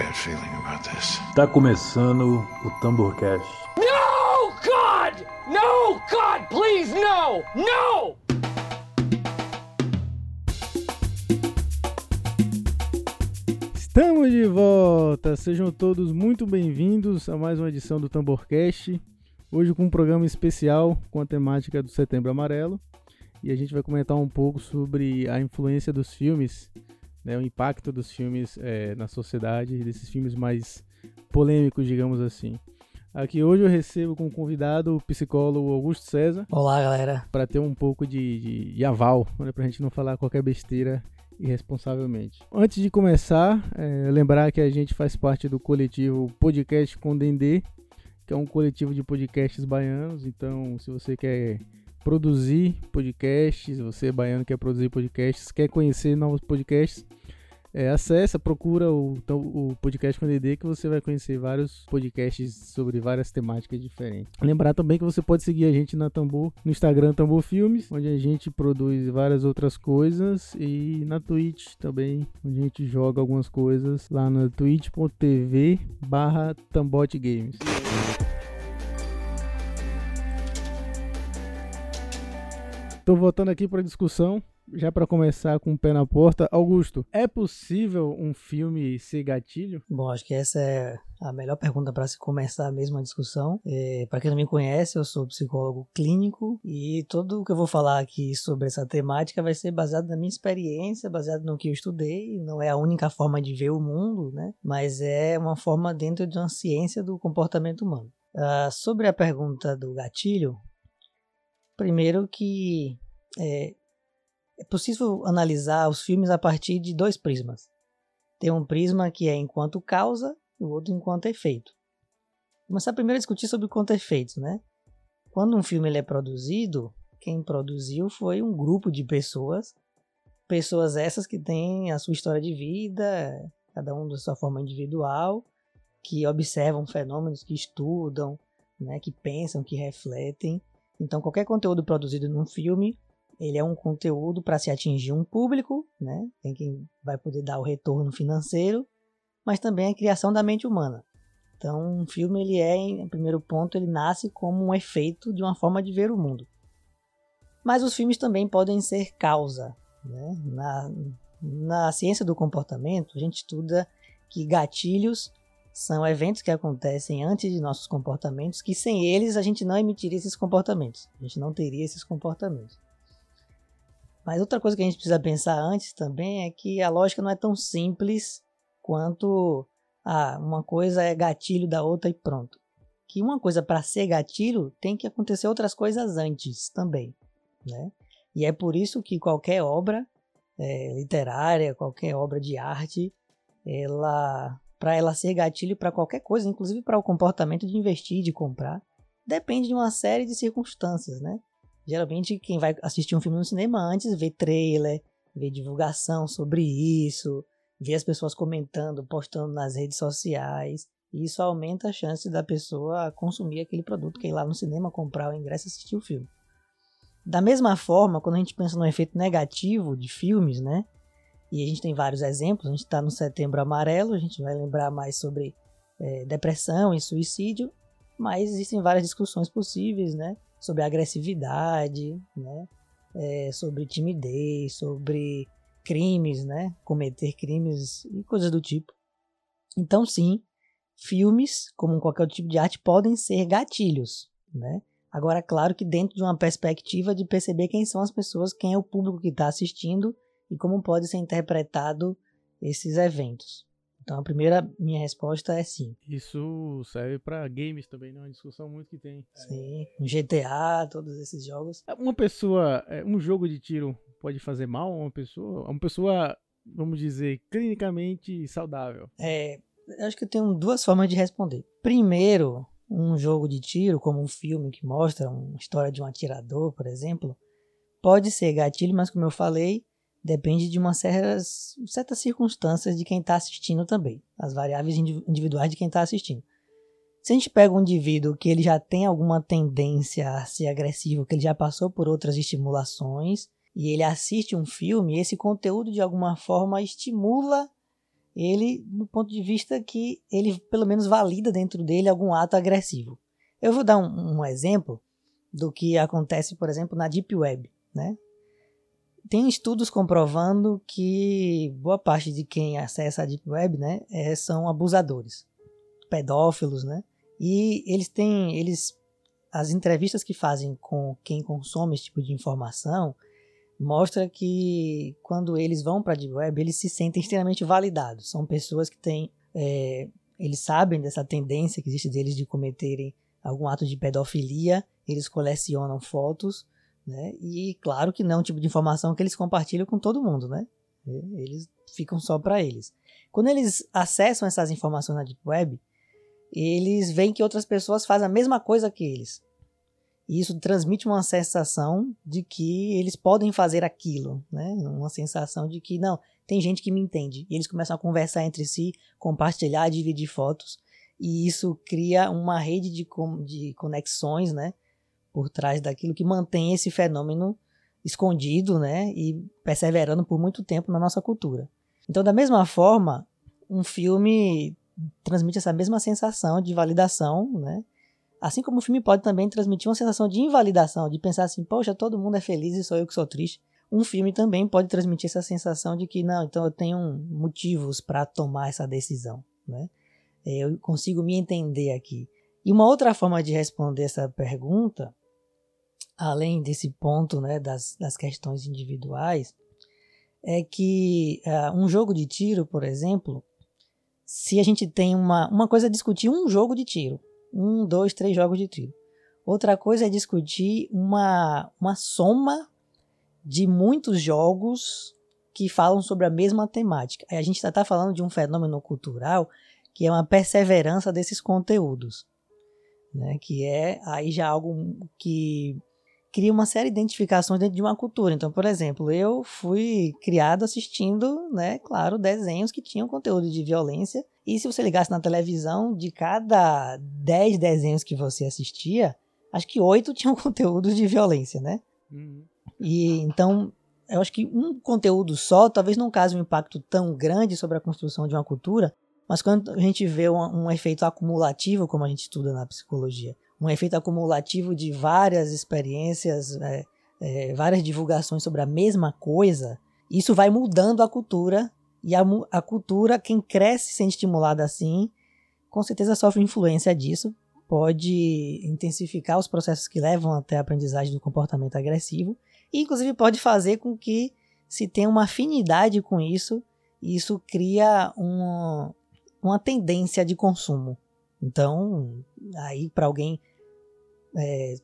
bad feeling about this. Tá começando o Tamborcast. No, God! No, God, please, no! No! Estamos de volta! Sejam todos muito bem-vindos a mais uma edição do Tamborcast. Hoje com um programa especial com a temática do Setembro Amarelo. E a gente vai comentar um pouco sobre a influência dos filmes, né, o impacto dos filmes é, na sociedade, desses filmes mais polêmicos, digamos assim. Aqui hoje eu recebo como convidado o psicólogo Augusto César. Olá, galera. Para ter um pouco de, de, de aval, né, para a gente não falar qualquer besteira irresponsavelmente. Antes de começar, é, lembrar que a gente faz parte do coletivo Podcast com Dendê, que é um coletivo de podcasts baianos. Então, se você quer produzir podcasts, você baiano quer produzir podcasts, quer conhecer novos podcasts, é, acessa, procura o, o podcast com DD que você vai conhecer vários podcasts sobre várias temáticas diferentes. Lembrar também que você pode seguir a gente na Tambor, no Instagram Tambor Filmes, onde a gente produz várias outras coisas e na Twitch também, onde a gente joga algumas coisas lá na twitch.tv barra. Estou voltando aqui para a discussão, já para começar com o pé na porta. Augusto, é possível um filme ser gatilho? Bom, acho que essa é a melhor pergunta para se começar mesmo a discussão. É, para quem não me conhece, eu sou psicólogo clínico e tudo o que eu vou falar aqui sobre essa temática vai ser baseado na minha experiência, baseado no que eu estudei. Não é a única forma de ver o mundo, né? Mas é uma forma dentro de uma ciência do comportamento humano. Uh, sobre a pergunta do gatilho, Primeiro que é, é possível analisar os filmes a partir de dois prismas. Tem um prisma que é enquanto causa e o outro enquanto efeito. Vou começar primeiro a discutir sobre quanto efeitos, né? Quando um filme ele é produzido, quem produziu foi um grupo de pessoas, pessoas essas que têm a sua história de vida, cada um da sua forma individual, que observam fenômenos, que estudam, né, que pensam, que refletem então, qualquer conteúdo produzido num filme, ele é um conteúdo para se atingir um público, né? Tem quem vai poder dar o retorno financeiro, mas também a criação da mente humana. Então, um filme ele é, em primeiro ponto, ele nasce como um efeito de uma forma de ver o mundo. Mas os filmes também podem ser causa. Né? Na, na ciência do comportamento, a gente estuda que gatilhos são eventos que acontecem antes de nossos comportamentos, que sem eles a gente não emitiria esses comportamentos, a gente não teria esses comportamentos. Mas outra coisa que a gente precisa pensar antes também é que a lógica não é tão simples quanto ah, uma coisa é gatilho da outra e pronto. Que uma coisa para ser gatilho tem que acontecer outras coisas antes também, né? E é por isso que qualquer obra é, literária, qualquer obra de arte, ela para ela ser gatilho para qualquer coisa, inclusive para o comportamento de investir, de comprar, depende de uma série de circunstâncias, né? Geralmente quem vai assistir um filme no cinema antes vê trailer, vê divulgação sobre isso, vê as pessoas comentando, postando nas redes sociais, e isso aumenta a chance da pessoa consumir aquele produto, que ir lá no cinema comprar o ingresso e assistir o filme. Da mesma forma, quando a gente pensa no efeito negativo de filmes, né? E a gente tem vários exemplos. A gente está no Setembro Amarelo, a gente vai lembrar mais sobre é, depressão e suicídio, mas existem várias discussões possíveis, né? Sobre agressividade, né? É, sobre timidez, sobre crimes, né? Cometer crimes e coisas do tipo. Então, sim, filmes, como qualquer tipo de arte, podem ser gatilhos, né? Agora, claro que dentro de uma perspectiva de perceber quem são as pessoas, quem é o público que está assistindo e como pode ser interpretado esses eventos. Então a primeira minha resposta é sim. Isso serve para games também, não é uma discussão muito que tem. Sim, um GTA, todos esses jogos. Uma pessoa, é, um jogo de tiro pode fazer mal a uma pessoa? Uma pessoa, vamos dizer, clinicamente saudável? É, acho que eu tenho duas formas de responder. Primeiro, um jogo de tiro, como um filme que mostra uma história de um atirador, por exemplo, pode ser gatilho, mas como eu falei, depende de uma certas, certas circunstâncias de quem está assistindo também, as variáveis individuais de quem está assistindo. Se a gente pega um indivíduo que ele já tem alguma tendência a ser agressivo, que ele já passou por outras estimulações, e ele assiste um filme, esse conteúdo de alguma forma estimula ele, no ponto de vista que ele pelo menos valida dentro dele algum ato agressivo. Eu vou dar um, um exemplo do que acontece, por exemplo, na Deep Web, né? Tem estudos comprovando que boa parte de quem acessa a Deep Web, né, é, são abusadores, pedófilos, né? E eles têm, eles, as entrevistas que fazem com quem consome esse tipo de informação mostra que quando eles vão para a Deep Web, eles se sentem extremamente validados. São pessoas que têm, é, eles sabem dessa tendência que existe deles de cometerem algum ato de pedofilia, eles colecionam fotos né? E claro que não é um tipo de informação que eles compartilham com todo mundo, né? Eles ficam só para eles. Quando eles acessam essas informações na Deep Web, eles veem que outras pessoas fazem a mesma coisa que eles. E isso transmite uma sensação de que eles podem fazer aquilo, né? Uma sensação de que não, tem gente que me entende. E eles começam a conversar entre si, compartilhar, dividir fotos, e isso cria uma rede de, de conexões, né? Por trás daquilo que mantém esse fenômeno escondido, né, e perseverando por muito tempo na nossa cultura. Então, da mesma forma, um filme transmite essa mesma sensação de validação, né? Assim como o filme pode também transmitir uma sensação de invalidação, de pensar assim, poxa, todo mundo é feliz e sou eu que sou triste. Um filme também pode transmitir essa sensação de que não, então eu tenho motivos para tomar essa decisão, né? Eu consigo me entender aqui. E uma outra forma de responder essa pergunta além desse ponto né, das, das questões individuais, é que uh, um jogo de tiro, por exemplo, se a gente tem uma, uma coisa é discutir um jogo de tiro, um, dois, três jogos de tiro. Outra coisa é discutir uma, uma soma de muitos jogos que falam sobre a mesma temática. A gente está falando de um fenômeno cultural que é uma perseverança desses conteúdos, né? que é aí já algo que cria uma série de identificações dentro de uma cultura. Então, por exemplo, eu fui criado assistindo, né, claro, desenhos que tinham conteúdo de violência. E se você ligasse na televisão, de cada 10 desenhos que você assistia, acho que 8 tinham conteúdo de violência, né? Uhum. E então, eu acho que um conteúdo só talvez não cause um impacto tão grande sobre a construção de uma cultura, mas quando a gente vê um, um efeito acumulativo, como a gente estuda na psicologia, um efeito acumulativo de várias experiências, é, é, várias divulgações sobre a mesma coisa, isso vai mudando a cultura e a, a cultura, quem cresce sendo estimulado assim, com certeza sofre influência disso, pode intensificar os processos que levam até a aprendizagem do comportamento agressivo e inclusive pode fazer com que se tenha uma afinidade com isso e isso cria uma, uma tendência de consumo. Então, aí para alguém é,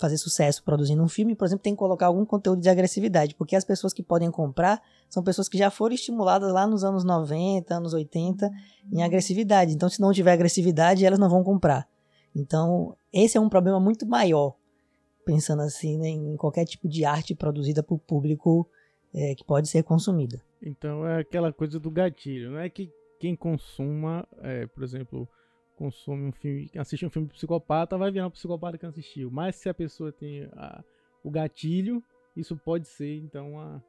fazer sucesso produzindo um filme, por exemplo, tem que colocar algum conteúdo de agressividade, porque as pessoas que podem comprar são pessoas que já foram estimuladas lá nos anos 90, anos 80 em agressividade. Então, se não tiver agressividade, elas não vão comprar. Então, esse é um problema muito maior, pensando assim né, em qualquer tipo de arte produzida por público é, que pode ser consumida. Então, é aquela coisa do gatilho, não é que quem consuma, é, por exemplo, consome um filme, assiste um filme psicopata, vai virar um psicopata que assistiu. Mas se a pessoa tem a, o gatilho, isso pode ser então a,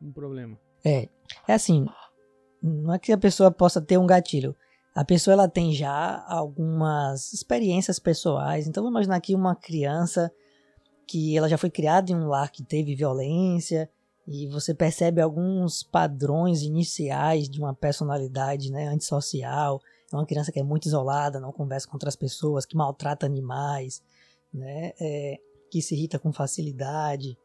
um problema. É, é assim, não é que a pessoa possa ter um gatilho. A pessoa ela tem já algumas experiências pessoais. Então vamos imaginar aqui uma criança que ela já foi criada em um lar que teve violência e você percebe alguns padrões iniciais de uma personalidade né, antissocial é uma criança que é muito isolada, não conversa com outras pessoas, que maltrata animais, né? É, que se irrita com facilidade.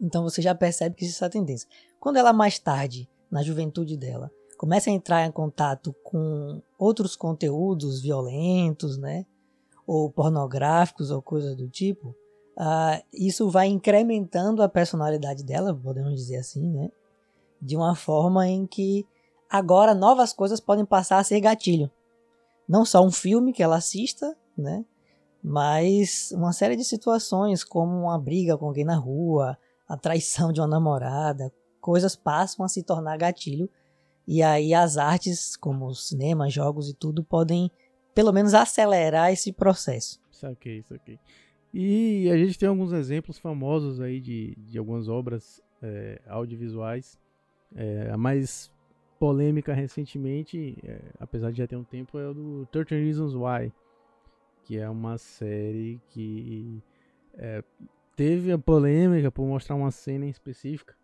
Então você já percebe que existe essa tendência. Quando ela mais tarde, na juventude dela, começa a entrar em contato com outros conteúdos violentos, né? Ou pornográficos ou coisas do tipo, uh, isso vai incrementando a personalidade dela, podemos dizer assim, né? De uma forma em que agora novas coisas podem passar a ser gatilho. Não só um filme que ela assista, né? Mas uma série de situações, como uma briga com alguém na rua, a traição de uma namorada, coisas passam a se tornar gatilho. E aí as artes, como cinema, jogos e tudo, podem pelo menos acelerar esse processo. Saquei, saquei. E a gente tem alguns exemplos famosos aí de, de algumas obras é, audiovisuais. É, a mais polêmica recentemente, é, apesar de já ter um tempo, é o do 13 Reasons Why, que é uma série que é, teve a polêmica por mostrar uma cena em específica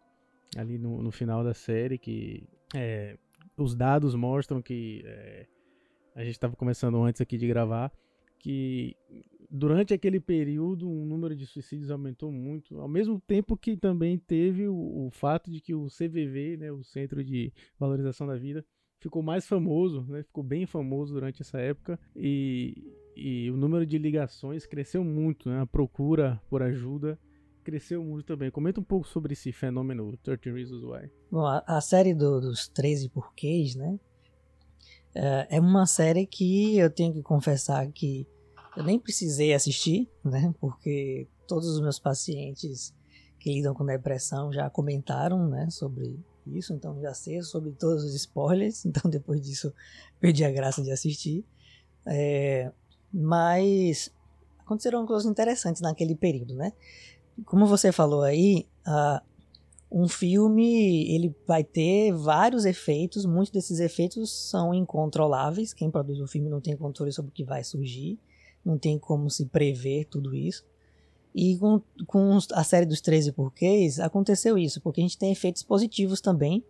ali no, no final da série que é, os dados mostram que é, a gente estava começando antes aqui de gravar que durante aquele período o número de suicídios aumentou muito, ao mesmo tempo que também teve o, o fato de que o CVV, né, o Centro de Valorização da Vida, ficou mais famoso, né, ficou bem famoso durante essa época e, e o número de ligações cresceu muito, né, a procura por ajuda cresceu muito também. Comenta um pouco sobre esse fenômeno 13 Reasons Why. Bom, a, a série do, dos 13 porquês, né, é, é uma série que eu tenho que confessar que eu nem precisei assistir, né? Porque todos os meus pacientes que lidam com depressão já comentaram, né, sobre isso, então já sei sobre todos os spoilers, então depois disso perdi a graça de assistir. É, mas aconteceram coisas interessantes naquele período, né? Como você falou aí, uh, um filme ele vai ter vários efeitos, muitos desses efeitos são incontroláveis, quem produz o filme não tem controle sobre o que vai surgir, não tem como se prever tudo isso. E com, com a série dos 13 porquês aconteceu isso, porque a gente tem efeitos positivos também,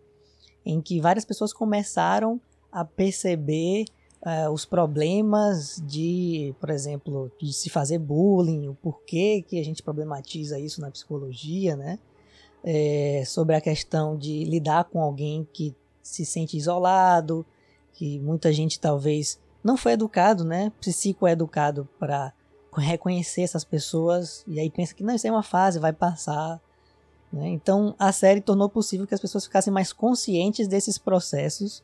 em que várias pessoas começaram a perceber uh, os problemas de, por exemplo, de se fazer bullying, o porquê que a gente problematiza isso na psicologia, né? é, sobre a questão de lidar com alguém que se sente isolado, que muita gente talvez não foi educado, né, psicoeducado para reconhecer essas pessoas e aí pensa que não, isso é uma fase, vai passar. Né? Então a série tornou possível que as pessoas ficassem mais conscientes desses processos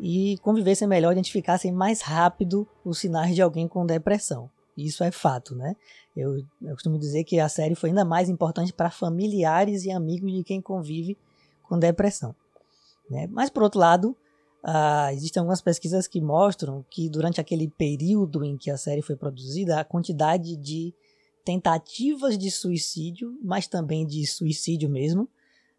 e convivessem melhor, identificassem mais rápido os sinais de alguém com depressão. Isso é fato, né? Eu, eu costumo dizer que a série foi ainda mais importante para familiares e amigos de quem convive com depressão. Né? Mas, por outro lado, uh, existem algumas pesquisas que mostram que durante aquele período em que a série foi produzida, a quantidade de tentativas de suicídio, mas também de suicídio mesmo,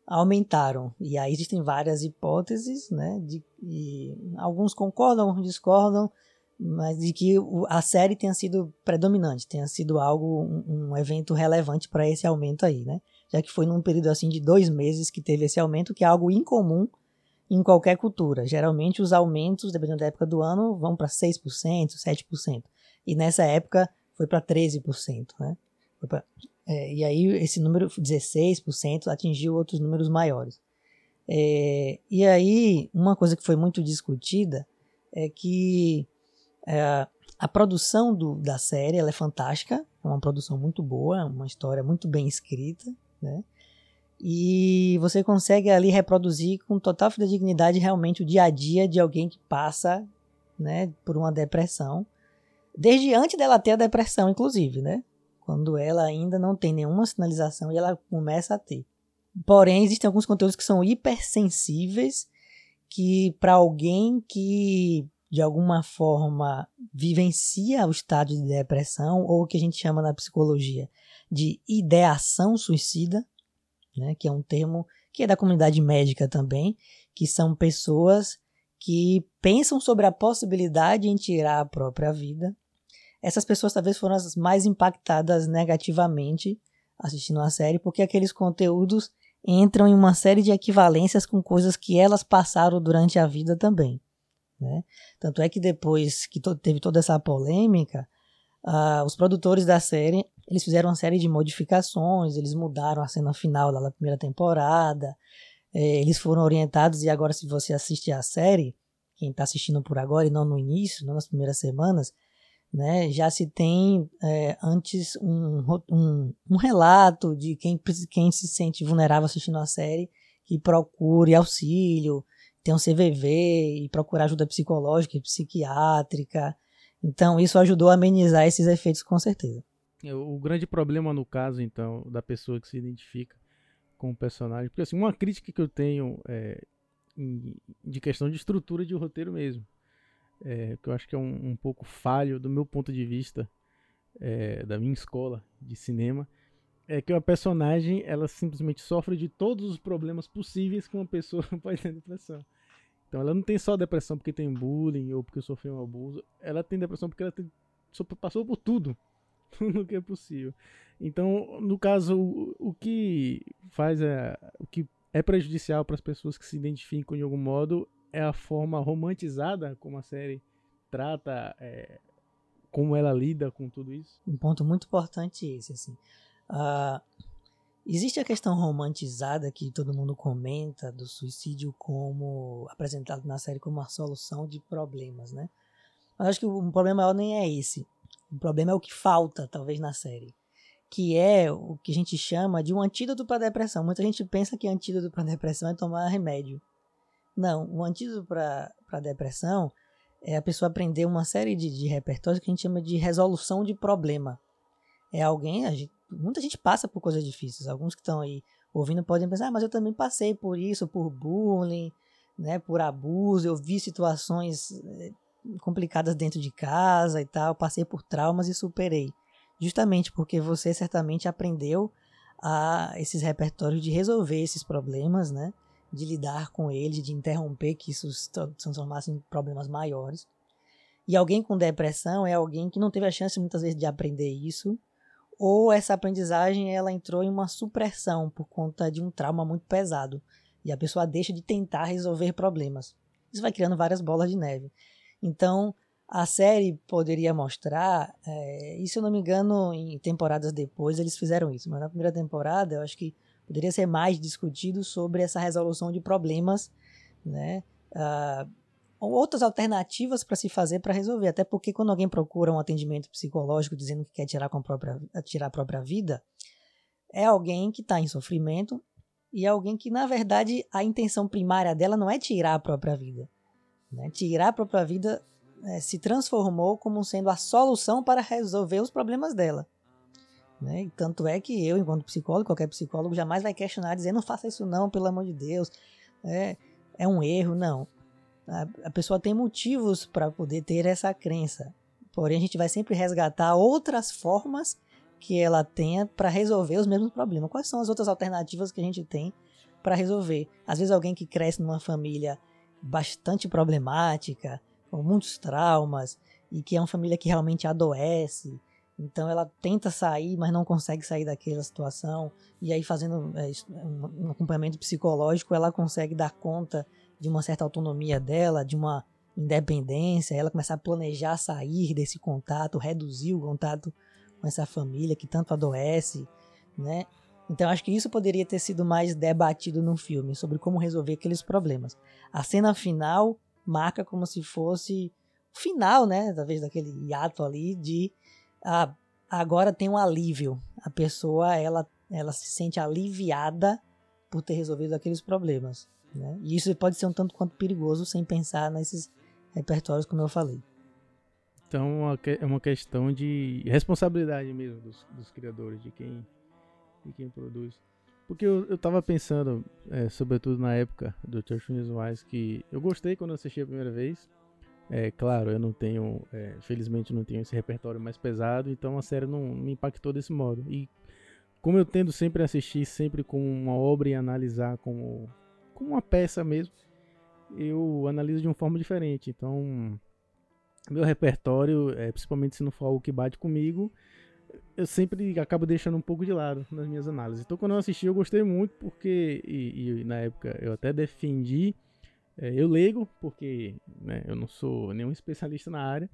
aumentaram. E aí existem várias hipóteses, né? De, alguns concordam, discordam, mas de que a série tenha sido predominante, tenha sido algo, um, um evento relevante para esse aumento aí, né? Já que foi num período assim de dois meses que teve esse aumento, que é algo incomum em qualquer cultura. Geralmente os aumentos, dependendo da época do ano, vão para 6%, 7%. E nessa época foi para 13%, né? Pra, é, e aí esse número, 16%, atingiu outros números maiores. É, e aí, uma coisa que foi muito discutida é que é, a produção do, da série é fantástica, é uma produção muito boa, uma história muito bem escrita, né? E você consegue ali reproduzir com total fidedignidade realmente o dia a dia de alguém que passa, né, por uma depressão, desde antes dela ter a depressão, inclusive, né? Quando ela ainda não tem nenhuma sinalização e ela começa a ter. Porém, existem alguns conteúdos que são hipersensíveis que para alguém que de alguma forma vivencia o estado de depressão, ou o que a gente chama na psicologia de ideação suicida, né, que é um termo que é da comunidade médica também, que são pessoas que pensam sobre a possibilidade em tirar a própria vida. Essas pessoas talvez foram as mais impactadas negativamente assistindo a série, porque aqueles conteúdos entram em uma série de equivalências com coisas que elas passaram durante a vida também. Né? Tanto é que depois que teve toda essa polêmica, uh, os produtores da série eles fizeram uma série de modificações, eles mudaram a cena final da primeira temporada, eh, eles foram orientados e agora se você assistir a série, quem está assistindo por agora e não no início, não nas primeiras semanas, né, já se tem é, antes um, um, um, relato de quem, quem se sente vulnerável assistindo a série que procure auxílio, ter um CVV e procurar ajuda psicológica e psiquiátrica. Então, isso ajudou a amenizar esses efeitos com certeza. É, o grande problema no caso, então, da pessoa que se identifica com o personagem, porque assim, uma crítica que eu tenho é, de questão de estrutura de roteiro mesmo, é, que eu acho que é um, um pouco falho do meu ponto de vista, é, da minha escola de cinema, é que a personagem ela simplesmente sofre de todos os problemas possíveis que uma pessoa pode ter depressão. Então ela não tem só depressão porque tem bullying ou porque sofreu um abuso, ela tem depressão porque ela tem, passou por tudo no que é possível. Então, no caso, o, o que faz é o que é prejudicial para as pessoas que se identificam de algum modo é a forma romantizada como a série trata, é, como ela lida com tudo isso. Um ponto muito importante esse, assim. Uh, existe a questão romantizada que todo mundo comenta do suicídio como apresentado na série como uma solução de problemas, né? Mas acho que o problema maior nem é esse. O problema é o que falta, talvez, na série. Que é o que a gente chama de um antídoto para a depressão. Muita gente pensa que antídoto para a depressão é tomar remédio. Não, o antídoto para a depressão é a pessoa aprender uma série de, de repertórios que a gente chama de resolução de problema. É alguém, gente, muita gente passa por coisas difíceis. Alguns que estão aí ouvindo podem pensar, ah, mas eu também passei por isso, por bullying, né, por abuso, eu vi situações eh, complicadas dentro de casa e tal, passei por traumas e superei. Justamente porque você certamente aprendeu a esses repertórios de resolver esses problemas, né? De lidar com eles, de interromper que isso se transformasse em problemas maiores. E alguém com depressão é alguém que não teve a chance muitas vezes de aprender isso, ou essa aprendizagem ela entrou em uma supressão por conta de um trauma muito pesado e a pessoa deixa de tentar resolver problemas. Isso vai criando várias bolas de neve. Então, a série poderia mostrar, é, e se eu não me engano, em temporadas depois eles fizeram isso, mas na primeira temporada eu acho que poderia ser mais discutido sobre essa resolução de problemas, né? Uh, outras alternativas para se fazer para resolver, até porque quando alguém procura um atendimento psicológico dizendo que quer tirar, com a, própria, tirar a própria vida, é alguém que está em sofrimento e é alguém que, na verdade, a intenção primária dela não é tirar a própria vida. Né? Tirar a própria vida é, se transformou como sendo a solução para resolver os problemas dela. Né? Tanto é que eu, enquanto psicólogo, qualquer psicólogo jamais vai questionar, dizer não faça isso não, pelo amor de Deus, é, é um erro, não. A, pessoa tem motivos para poder ter essa crença, porém a gente vai sempre resgatar outras formas que ela tenha para resolver os mesmos problemas. Quais são as outras alternativas que a gente tem para resolver? Às vezes alguém que cresce numa família bastante problemática, com muitos traumas, e que é uma família que realmente adoece. Então ela tenta sair, mas não consegue sair daquela situação. E aí, fazendo é, um acompanhamento psicológico, ela consegue dar conta de uma certa autonomia dela, de uma independência. Ela começa a planejar sair desse contato, reduzir o contato com essa família que tanto adoece, né? Então acho que isso poderia ter sido mais debatido no filme, sobre como resolver aqueles problemas. A cena final marca como se fosse o final, né? Talvez daquele hiato ali de ah, agora tem um alívio. A pessoa ela, ela se sente aliviada por ter resolvido aqueles problemas. Né? E isso pode ser um tanto quanto perigoso sem pensar nesses repertórios, como eu falei. Então é uma questão de responsabilidade mesmo dos, dos criadores, de quem de quem produz. Porque eu, eu tava pensando, é, sobretudo na época do Church Wise, que eu gostei quando assisti a primeira vez. É claro, eu não tenho, é, felizmente não tenho esse repertório mais pesado, então a série não me impactou desse modo. E como eu tendo sempre assistir sempre com uma obra e analisar como, como uma peça mesmo, eu analiso de uma forma diferente. Então, meu repertório, é, principalmente se não for algo que bate comigo, eu sempre acabo deixando um pouco de lado nas minhas análises. Então, quando eu assisti, eu gostei muito, porque, e, e na época eu até defendi, é, eu leigo, porque né, eu não sou nenhum especialista na área.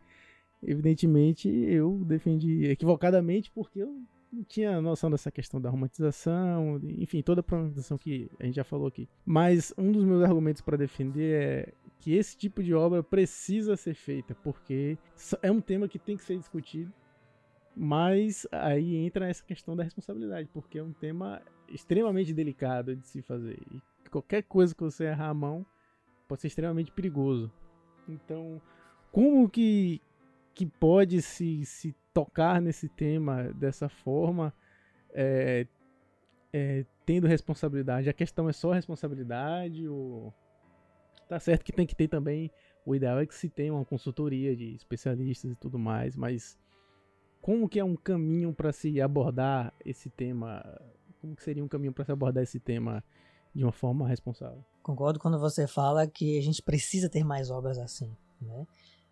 Evidentemente, eu defendi equivocadamente, porque eu não tinha noção dessa questão da romantização, enfim, toda a problematização que a gente já falou aqui. Mas um dos meus argumentos para defender é que esse tipo de obra precisa ser feita, porque é um tema que tem que ser discutido mas aí entra essa questão da responsabilidade, porque é um tema extremamente delicado de se fazer. E qualquer coisa que você errar a mão pode ser extremamente perigoso. Então, como que, que pode se, se tocar nesse tema dessa forma, é, é, tendo responsabilidade? A questão é só responsabilidade ou tá certo que tem que ter também o ideal é que se tenha uma consultoria de especialistas e tudo mais, mas como que é um caminho para se abordar esse tema? Como que seria um caminho para se abordar esse tema de uma forma responsável? Concordo quando você fala que a gente precisa ter mais obras assim, né?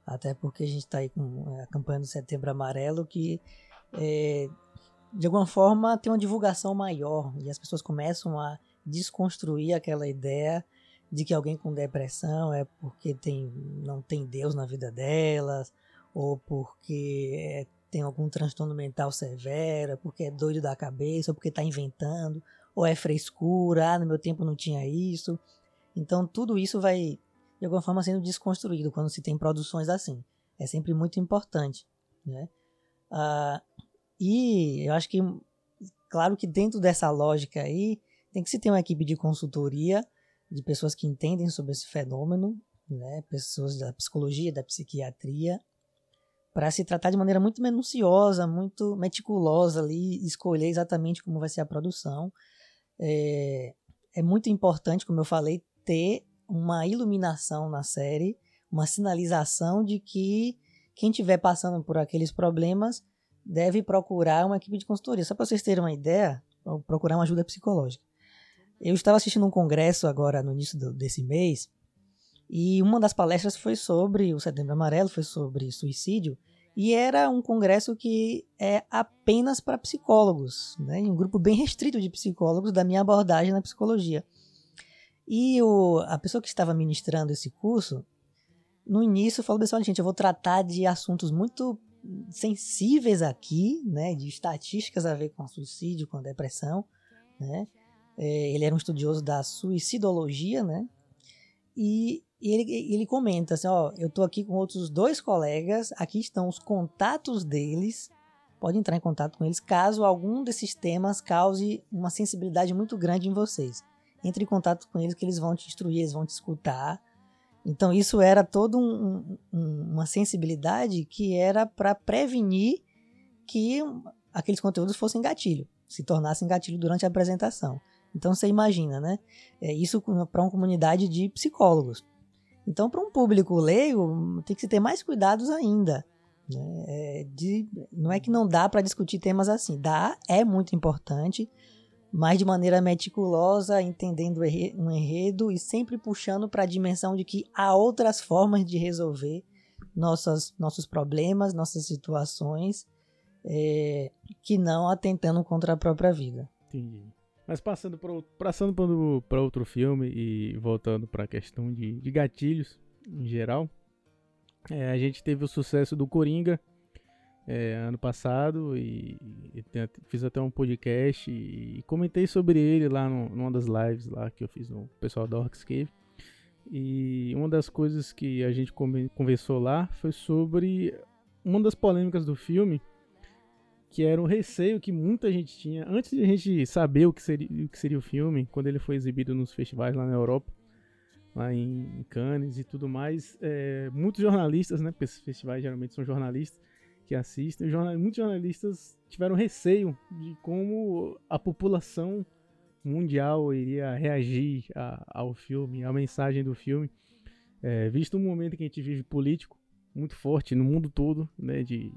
Até porque a gente está aí com é, a campanha do Setembro Amarelo que é, de alguma forma tem uma divulgação maior e as pessoas começam a desconstruir aquela ideia de que alguém com depressão é porque tem, não tem Deus na vida delas, ou porque é, tem algum transtorno mental severo, porque é doido da cabeça, ou porque está inventando, ou é frescura, ah, no meu tempo não tinha isso. Então tudo isso vai, de alguma forma, sendo desconstruído quando se tem produções assim. É sempre muito importante, né? Ah, e eu acho que, claro que dentro dessa lógica aí, tem que se ter uma equipe de consultoria de pessoas que entendem sobre esse fenômeno, né, pessoas da psicologia, da psiquiatria, para se tratar de maneira muito minuciosa, muito meticulosa ali, escolher exatamente como vai ser a produção. É, é muito importante, como eu falei, ter uma iluminação na série, uma sinalização de que quem estiver passando por aqueles problemas deve procurar uma equipe de consultoria. Só para vocês terem uma ideia, procurar uma ajuda psicológica. Eu estava assistindo um congresso agora no início do, desse mês e uma das palestras foi sobre o Setembro Amarelo, foi sobre suicídio e era um congresso que é apenas para psicólogos, né? um grupo bem restrito de psicólogos da minha abordagem na psicologia. E o, a pessoa que estava ministrando esse curso, no início falou assim, gente, eu vou tratar de assuntos muito sensíveis aqui, né, de estatísticas a ver com suicídio, com depressão, né? É, ele era um estudioso da suicidologia, né? E, e ele, ele comenta assim, ó, eu tô aqui com outros dois colegas, aqui estão os contatos deles, pode entrar em contato com eles caso algum desses temas cause uma sensibilidade muito grande em vocês. Entre em contato com eles que eles vão te instruir, eles vão te escutar, então isso era toda um, um, uma sensibilidade que era para prevenir que aqueles conteúdos fossem gatilho, se tornassem gatilho durante a apresentação. Então você imagina, né? É isso para uma comunidade de psicólogos. Então, para um público leigo, tem que se ter mais cuidados ainda. Né? É de, não é que não dá para discutir temas assim. Dá, é muito importante, mas de maneira meticulosa, entendendo um enredo e sempre puxando para a dimensão de que há outras formas de resolver nossas, nossos problemas, nossas situações, é, que não atentando contra a própria vida. Entendi. Mas passando para passando outro filme e voltando para a questão de, de gatilhos em geral, é, a gente teve o sucesso do Coringa, é, ano passado e, e, fiz até um podcast e, e, comentei sobre ele lá no, numa das lives lá que eu fiz no pessoal da Orcscape. E uma das coisas que a gente conversou lá foi sobre uma das polêmicas do filme, que era o receio que muita gente tinha antes de a gente saber o que seria o, que seria o filme, quando ele foi exibido nos festivais lá na Europa, lá em Cannes e tudo mais. É, muitos jornalistas, né? Porque esses festivais geralmente são jornalistas que assistem, muitos jornalistas tiveram receio de como a população mundial iria reagir a, ao filme, à mensagem do filme, é, visto o momento que a gente vive político muito forte no mundo todo, né, de,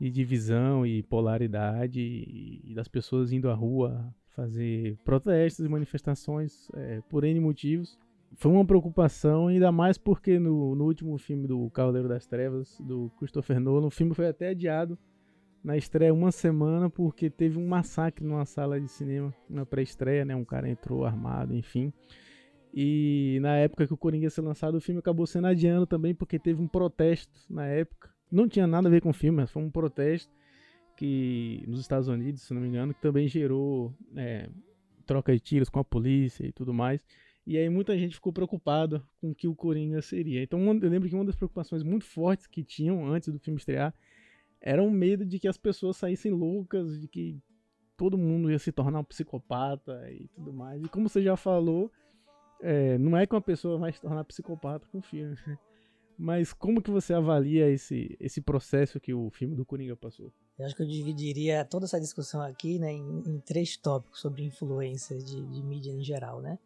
de divisão e polaridade e, e, das pessoas indo à rua fazer protestos e manifestações é, por N motivos foi uma preocupação, ainda mais porque no, no último filme do Cavaleiro das Trevas, do Christopher Nolan, o filme foi até adiado na estreia uma semana porque teve um massacre numa sala de cinema na pré-estreia, né? Um cara entrou armado, enfim. E na época que o Coringa ia ser lançado, o filme acabou sendo adiado também porque teve um protesto na época. Não tinha nada a ver com o filme, mas foi um protesto que nos Estados Unidos, se não me engano, que também gerou é, troca de tiros com a polícia e tudo mais. E aí muita gente ficou preocupada com o que o Coringa seria. Então eu lembro que uma das preocupações muito fortes que tinham antes do filme estrear era o medo de que as pessoas saíssem loucas, de que todo mundo ia se tornar um psicopata e tudo mais. E como você já falou, é, não é que uma pessoa vai se tornar psicopata com o filme. Mas como que você avalia esse, esse processo que o filme do Coringa passou? Eu acho que eu dividiria toda essa discussão aqui né, em, em três tópicos sobre influência de, de mídia em geral, né?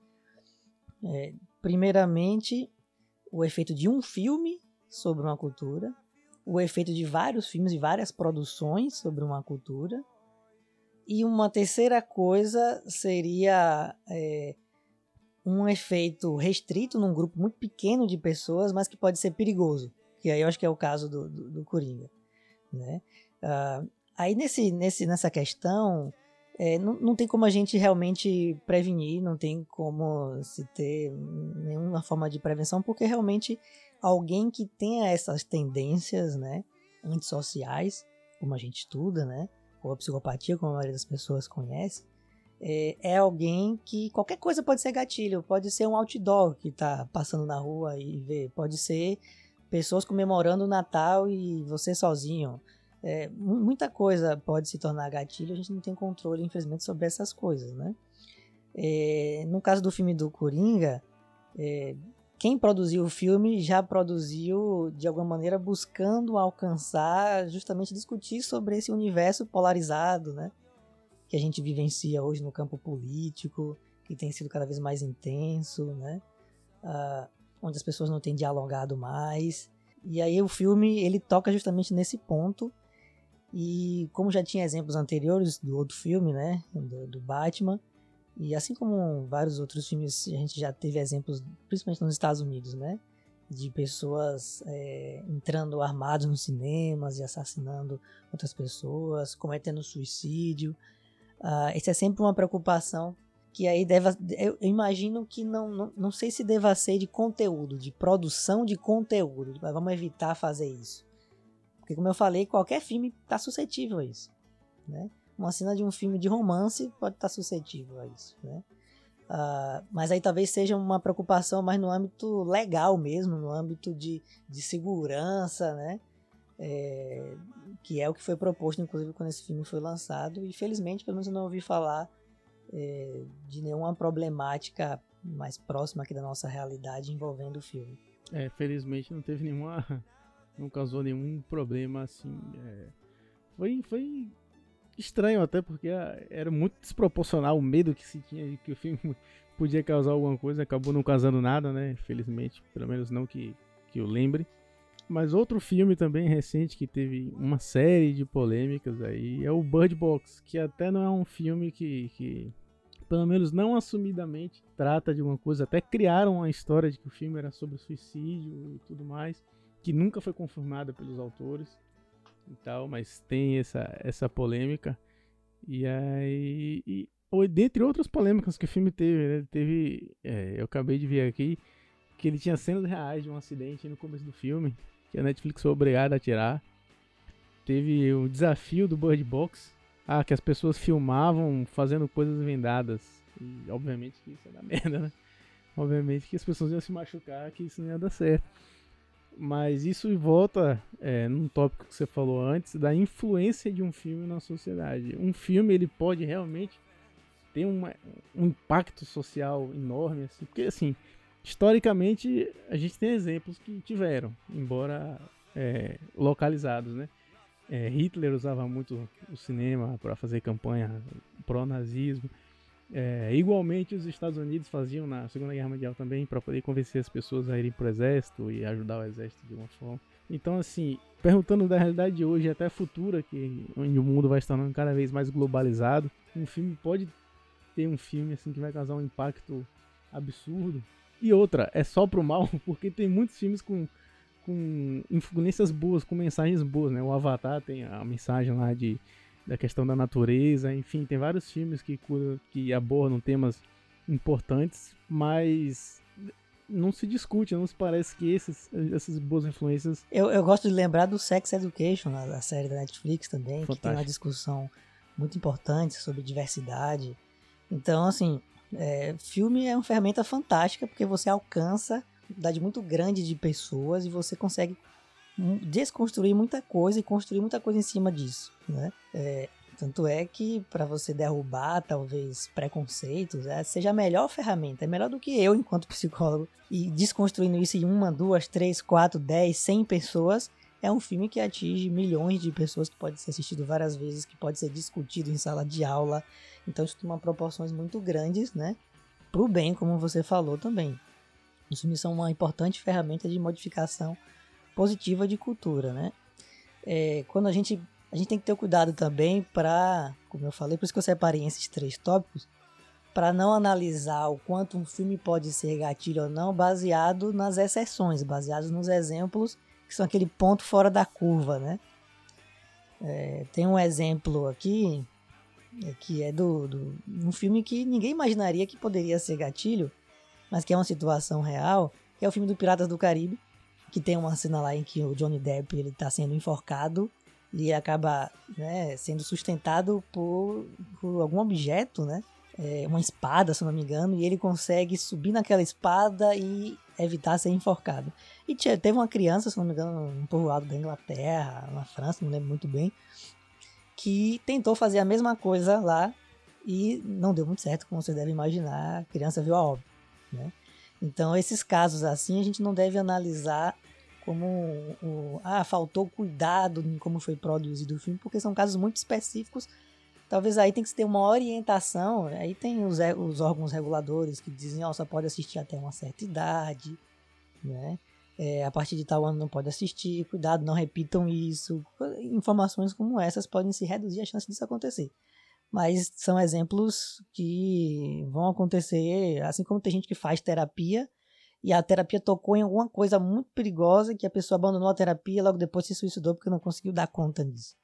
É, primeiramente, o efeito de um filme sobre uma cultura, o efeito de vários filmes e várias produções sobre uma cultura, e uma terceira coisa seria é, um efeito restrito num grupo muito pequeno de pessoas, mas que pode ser perigoso. Que aí eu acho que é o caso do, do, do Coringa. Né? Uh, aí nesse, nesse, nessa questão, é, não, não tem como a gente realmente prevenir, não tem como se ter nenhuma forma de prevenção, porque realmente alguém que tenha essas tendências né, antissociais, como a gente estuda, né, ou a psicopatia, como a maioria das pessoas conhece, é, é, alguém que qualquer coisa pode ser gatilho, pode ser um outdoor que está passando na rua e vê, pode ser pessoas comemorando o Natal e você sozinho. É, muita coisa pode se tornar gatilho, a gente não tem controle, infelizmente, sobre essas coisas, né? É, no caso do filme do Coringa, é, quem produziu o filme já produziu de alguma maneira buscando alcançar, justamente discutir sobre esse universo polarizado, né? Que a gente vivencia hoje no campo político, que tem sido cada vez mais intenso, né? Uh, onde as pessoas não têm dialogado mais. E aí o filme ele toca justamente nesse ponto. E como já tinha exemplos anteriores do outro filme, né, do, do Batman, e assim como vários outros filmes, a gente já teve exemplos, principalmente nos Estados Unidos, né, de pessoas é, entrando armados nos cinemas e assassinando outras pessoas, cometendo suicídio. Uh, essa é sempre uma preocupação que aí deve, eu imagino que não, não, não sei se deva ser de conteúdo, de produção de conteúdo, mas vamos evitar fazer isso. Porque como eu falei, qualquer filme está suscetível a isso, né? Uma cena de um filme de romance pode estar tá suscetível a isso, né? Uh, mas aí talvez seja uma preocupação mais no âmbito legal mesmo, no âmbito de, de segurança, né? É, que é o que foi proposto, inclusive, quando esse filme foi lançado. E felizmente, pelo menos eu não ouvi falar é, de nenhuma problemática mais próxima aqui da nossa realidade envolvendo o filme. É, felizmente não teve nenhuma. Não causou nenhum problema assim. É, foi, foi estranho até porque era muito desproporcional o medo que se tinha de que o filme podia causar alguma coisa. Acabou não causando nada, né? Felizmente, pelo menos não que, que eu lembre. Mas outro filme também recente que teve uma série de polêmicas aí é o Bird Box, que até não é um filme que, que pelo menos não assumidamente trata de uma coisa. Até criaram uma história de que o filme era sobre suicídio e tudo mais, que nunca foi confirmada pelos autores e tal, mas tem essa, essa polêmica. E aí, e, dentre outras polêmicas que o filme teve, né, teve, é, eu acabei de ver aqui que ele tinha cenas reais de um acidente no começo do filme que a Netflix foi obrigada a tirar. Teve o desafio do Bird Box, ah, que as pessoas filmavam fazendo coisas vendadas. E obviamente que isso ia dar merda, né? Obviamente que as pessoas iam se machucar, que isso não ia dar certo. Mas isso volta é, num tópico que você falou antes, da influência de um filme na sociedade. Um filme ele pode realmente ter uma, um impacto social enorme, assim, porque assim, historicamente a gente tem exemplos que tiveram, embora é, localizados, né? É, Hitler usava muito o cinema para fazer campanha pró-nazismo. É, igualmente os Estados Unidos faziam na Segunda Guerra Mundial também para poder convencer as pessoas a irem para o exército e ajudar o exército de uma forma. Então assim, perguntando da realidade de hoje até futura, que onde o mundo vai se tornando cada vez mais globalizado, um filme pode ter um filme assim que vai causar um impacto absurdo e outra, é só pro mal, porque tem muitos filmes com, com influências boas, com mensagens boas, né? O Avatar tem a mensagem lá de, da questão da natureza, enfim, tem vários filmes que, que abordam temas importantes, mas não se discute, não se parece que esses, essas boas influências. Eu, eu gosto de lembrar do Sex Education, a série da Netflix também, Fantástico. que tem uma discussão muito importante sobre diversidade. Então, assim, é, filme é uma ferramenta fantástica porque você alcança uma quantidade muito grande de pessoas e você consegue desconstruir muita coisa e construir muita coisa em cima disso, né? É, tanto é que para você derrubar talvez preconceitos, é, seja a melhor ferramenta, é melhor do que eu enquanto psicólogo e desconstruindo isso em uma, duas, três, quatro, dez, cem pessoas é um filme que atinge milhões de pessoas, que pode ser assistido várias vezes, que pode ser discutido em sala de aula. Então isso toma proporções muito grandes, né? Pro bem, como você falou também. Os filmes são uma importante ferramenta de modificação positiva de cultura, né? É, quando a gente a gente tem que ter cuidado também para, como eu falei, por isso que eu separei esses três tópicos, para não analisar o quanto um filme pode ser gatilho ou não, baseado nas exceções, baseados nos exemplos que são aquele ponto fora da curva, né? É, tem um exemplo aqui é, que é do, do um filme que ninguém imaginaria que poderia ser gatilho, mas que é uma situação real, que é o filme do Piratas do Caribe, que tem uma cena lá em que o Johnny Depp ele está sendo enforcado e acaba né, sendo sustentado por, por algum objeto, né? é, uma espada, se não me engano, e ele consegue subir naquela espada e evitar ser enforcado. E teve uma criança, se não me engano, um povoado da Inglaterra, na França, não lembro muito bem, que tentou fazer a mesma coisa lá e não deu muito certo, como você deve imaginar, a criança viu a obra, né? Então, esses casos assim, a gente não deve analisar como o, ah, faltou cuidado em como foi produzido o filme, porque são casos muito específicos Talvez aí tem que ter uma orientação. Aí tem os, os órgãos reguladores que dizem, ó, oh, só pode assistir até uma certa idade, né? É, a partir de tal ano não pode assistir, cuidado, não repitam isso. Informações como essas podem se reduzir a chance disso acontecer. Mas são exemplos que vão acontecer, assim como tem gente que faz terapia e a terapia tocou em alguma coisa muito perigosa que a pessoa abandonou a terapia e logo depois se suicidou porque não conseguiu dar conta disso.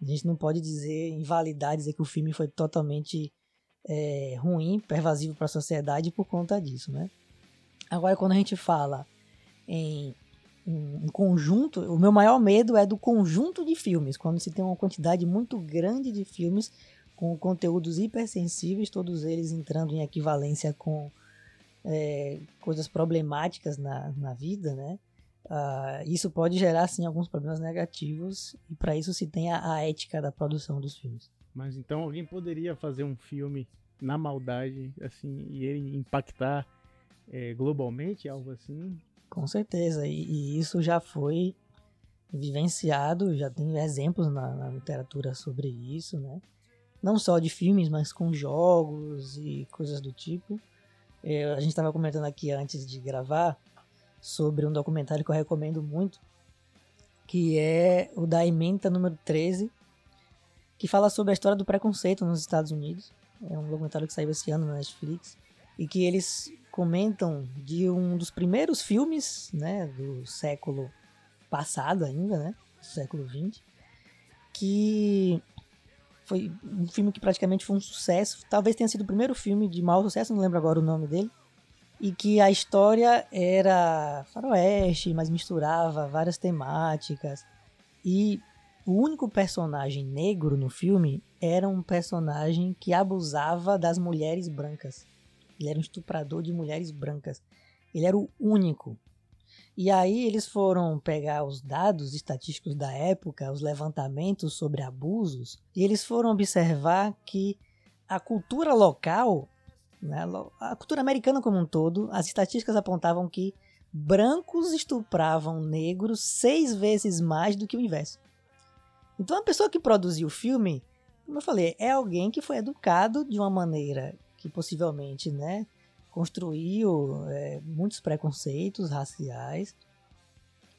A gente não pode dizer, invalidar, dizer que o filme foi totalmente é, ruim, pervasivo para a sociedade por conta disso, né? Agora, quando a gente fala em um conjunto, o meu maior medo é do conjunto de filmes, quando se tem uma quantidade muito grande de filmes com conteúdos hipersensíveis, todos eles entrando em equivalência com é, coisas problemáticas na, na vida, né? Uh, isso pode gerar sim alguns problemas negativos e para isso se tem a, a, ética da produção dos filmes. Mas então alguém poderia fazer um filme na maldade assim e ele impactar é, globalmente algo assim? Com certeza e, e, isso já foi vivenciado, já tem exemplos na, na literatura sobre isso, né? Não só de filmes, mas com jogos e coisas do tipo. É, a gente estava comentando aqui antes de gravar sobre um documentário que eu recomendo muito, que é o da ementa número 13, que fala sobre a história do preconceito nos Estados Unidos. É um documentário que saiu esse ano na Netflix e que eles comentam de um dos primeiros filmes, né, do século passado ainda, né, século 20, que foi um filme que praticamente foi um sucesso. Talvez tenha sido o primeiro filme de mau sucesso, não lembro agora o nome dele, e que a história era faroeste, mas misturava várias temáticas. E o único personagem negro no filme era um personagem que abusava das mulheres brancas. Ele era um estuprador de mulheres brancas. Ele era o único. E aí eles foram pegar os dados estatísticos da época, os levantamentos sobre abusos, e eles foram observar que a cultura local né? A cultura americana como um todo, as estatísticas apontavam que brancos estupravam negros seis vezes mais do que o inverso. Então a pessoa que produziu o filme, como eu falei, é alguém que foi educado de uma maneira que possivelmente, né, construiu é, muitos preconceitos raciais.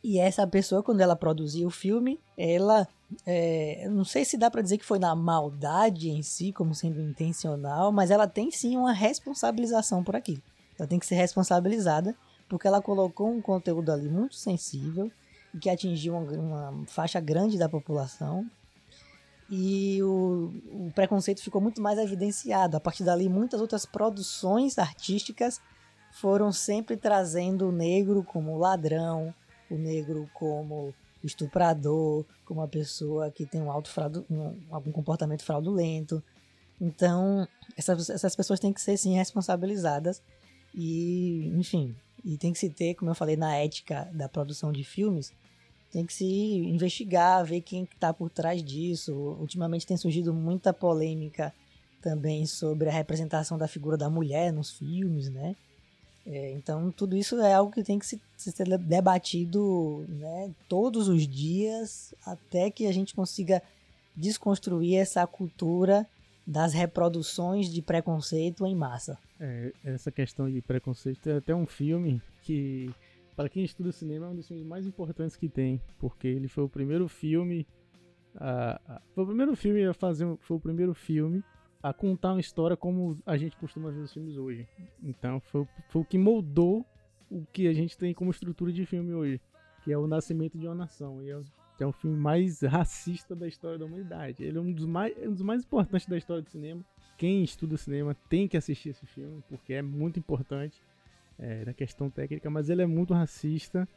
E essa pessoa, quando ela produziu o filme, ela é, não sei se dá para dizer que foi na maldade em si, como sendo intencional, mas ela tem sim uma responsabilização por aquilo. Ela tem que ser responsabilizada porque ela colocou um conteúdo ali muito sensível que atingiu uma, uma faixa grande da população e o, o, preconceito ficou muito mais evidenciado. A partir dali, muitas outras produções artísticas foram sempre trazendo o negro como ladrão, o negro como estuprador, como uma pessoa que tem um alto fraudu, um, algum comportamento fraudulento. Então, essas, essas pessoas têm que ser sim responsabilizadas e, enfim, e tem que se ter, como eu falei, na ética da produção de filmes, tem que se investigar, ver quem está por trás disso. Ultimamente tem surgido muita polêmica também sobre a representação da figura da mulher nos filmes, né? É, então, tudo isso é algo que tem que se, ser debatido né, todos os dias até que a gente consiga desconstruir essa cultura das reproduções de preconceito em massa. É, essa questão de preconceito tem até um filme que, para quem estuda cinema, é um dos filmes mais importantes que tem, porque ele foi o primeiro filme. A, a, foi o primeiro filme a fazer. Foi o primeiro filme a contar uma história como a gente costuma ver os filmes hoje. Então foi, foi o que moldou o que a gente tem como estrutura de filme hoje, que é o Nascimento de uma Nação. E é, é o filme mais racista da história da humanidade. Ele é um dos mais, é um dos mais importantes da história do cinema. Quem estuda cinema tem que assistir esse filme, porque é muito importante é, na questão técnica, mas ele é muito racista.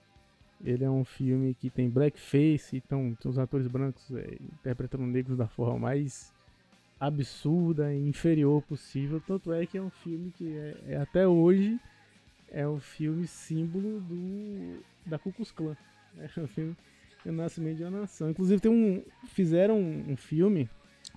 Ele é um filme que tem blackface, então tem os atores brancos é, interpretando negros da forma mais absurda e inferior possível. Tanto é que é um filme que é, é até hoje é o filme símbolo do da Ku Klux Klan. É o filme O Nascimento de uma Nação. Inclusive tem um fizeram um, um filme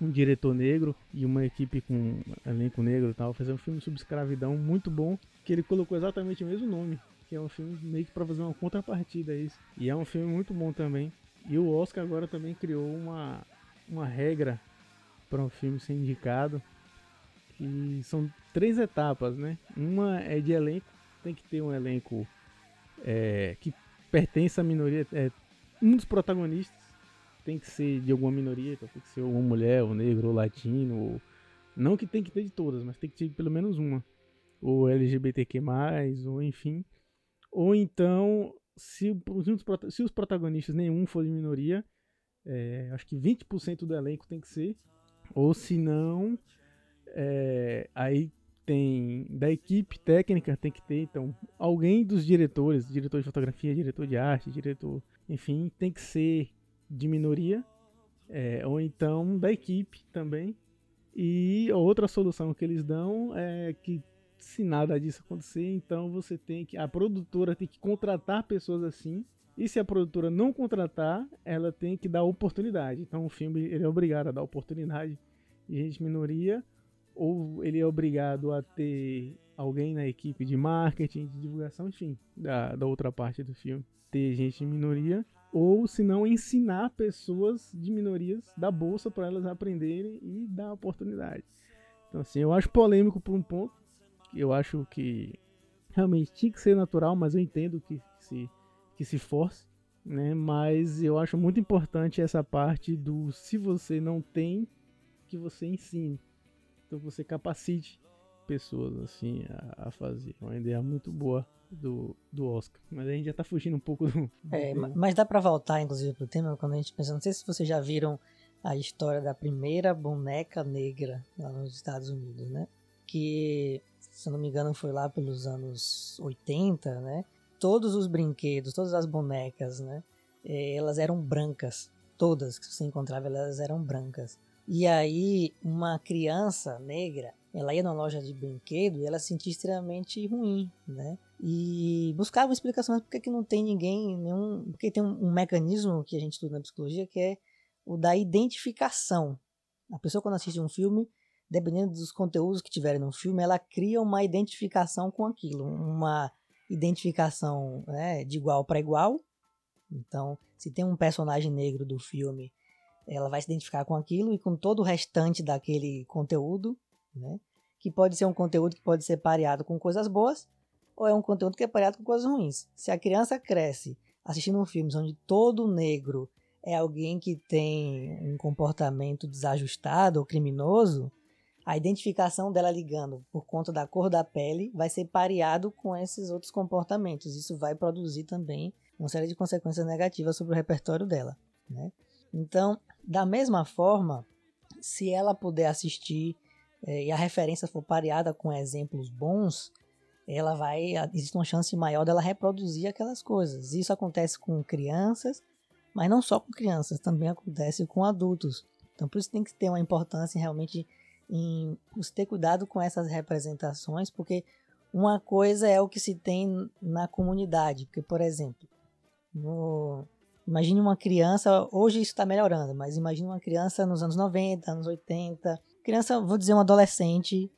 um diretor negro e uma equipe com elenco negro e tal, fizeram um filme sobre escravidão muito bom, que ele colocou exatamente o mesmo nome, que é um filme meio que para fazer uma contrapartida a isso. E é um filme muito bom também. E o Oscar agora também criou uma, uma regra para um filme ser indicado, que são três etapas, né? Uma é de elenco, tem que ter um elenco é, que pertence à minoria, é, um dos protagonistas tem que ser de alguma minoria, então tem que ser uma mulher, ou negro, ou latino, ou... não que tem que ter de todas, mas tem que ter pelo menos uma, ou LGBTQ+, ou enfim, ou então se, se os protagonistas nenhum for de minoria, é, acho que 20% do elenco tem que ser ou se não, é, aí tem da equipe técnica tem que ter então alguém dos diretores, diretor de fotografia, diretor de arte, diretor, enfim, tem que ser de minoria, é, ou então da equipe também. E outra solução que eles dão é que se nada disso acontecer, então você tem que a produtora tem que contratar pessoas assim e se a produtora não contratar, ela tem que dar oportunidade. Então o filme ele é obrigado a dar oportunidade de gente minoria, ou ele é obrigado a ter alguém na equipe de marketing, de divulgação, enfim, da, da outra parte do filme, ter gente de minoria, ou se não ensinar pessoas de minorias da bolsa para elas aprenderem e dar oportunidade. Então assim, eu acho polêmico por um ponto, eu acho que realmente tinha que ser natural, mas eu entendo que se que se force, né? Mas eu acho muito importante essa parte do se você não tem, que você ensine. Então você capacite pessoas assim a, a fazer. Uma ideia muito boa do, do Oscar. Mas a gente já tá fugindo um pouco do. do é, mas dá para voltar, inclusive, pro tema quando a gente pensa. Não sei se vocês já viram a história da primeira boneca negra lá nos Estados Unidos, né? Que, se não me engano, foi lá pelos anos 80, né? todos os brinquedos, todas as bonecas, né? Eh, elas eram brancas. Todas que você encontrava, elas eram brancas. E aí, uma criança negra, ela ia na loja de brinquedo e ela se sentia extremamente ruim, né? E buscava uma explicação por que não tem ninguém, nenhum, porque tem um, um mecanismo que a gente estuda na psicologia que é o da identificação. A pessoa quando assiste um filme, dependendo dos conteúdos que tiverem no filme, ela cria uma identificação com aquilo, uma identificação né, de igual para igual. Então, se tem um personagem negro do filme, ela vai se identificar com aquilo e com todo o restante daquele conteúdo, né? Que pode ser um conteúdo que pode ser pareado com coisas boas, ou é um conteúdo que é pareado com coisas ruins. Se a criança cresce assistindo um filme onde todo negro é alguém que tem um comportamento desajustado ou criminoso, a identificação dela ligando por conta da cor da pele vai ser pareado com esses outros comportamentos. Isso vai produzir também uma série de consequências negativas sobre o repertório dela. Né? Então, da mesma forma, se ela puder assistir é, e a referência for pareada com exemplos bons, ela vai existe uma chance maior dela reproduzir aquelas coisas. Isso acontece com crianças, mas não só com crianças, também acontece com adultos. Então, por isso tem que ter uma importância realmente em ter cuidado com essas representações, porque uma coisa é o que se tem na comunidade, porque, por exemplo, no, imagine uma criança, hoje isso está melhorando, mas imagine uma criança nos anos 90, anos 80, criança, vou dizer, um adolescente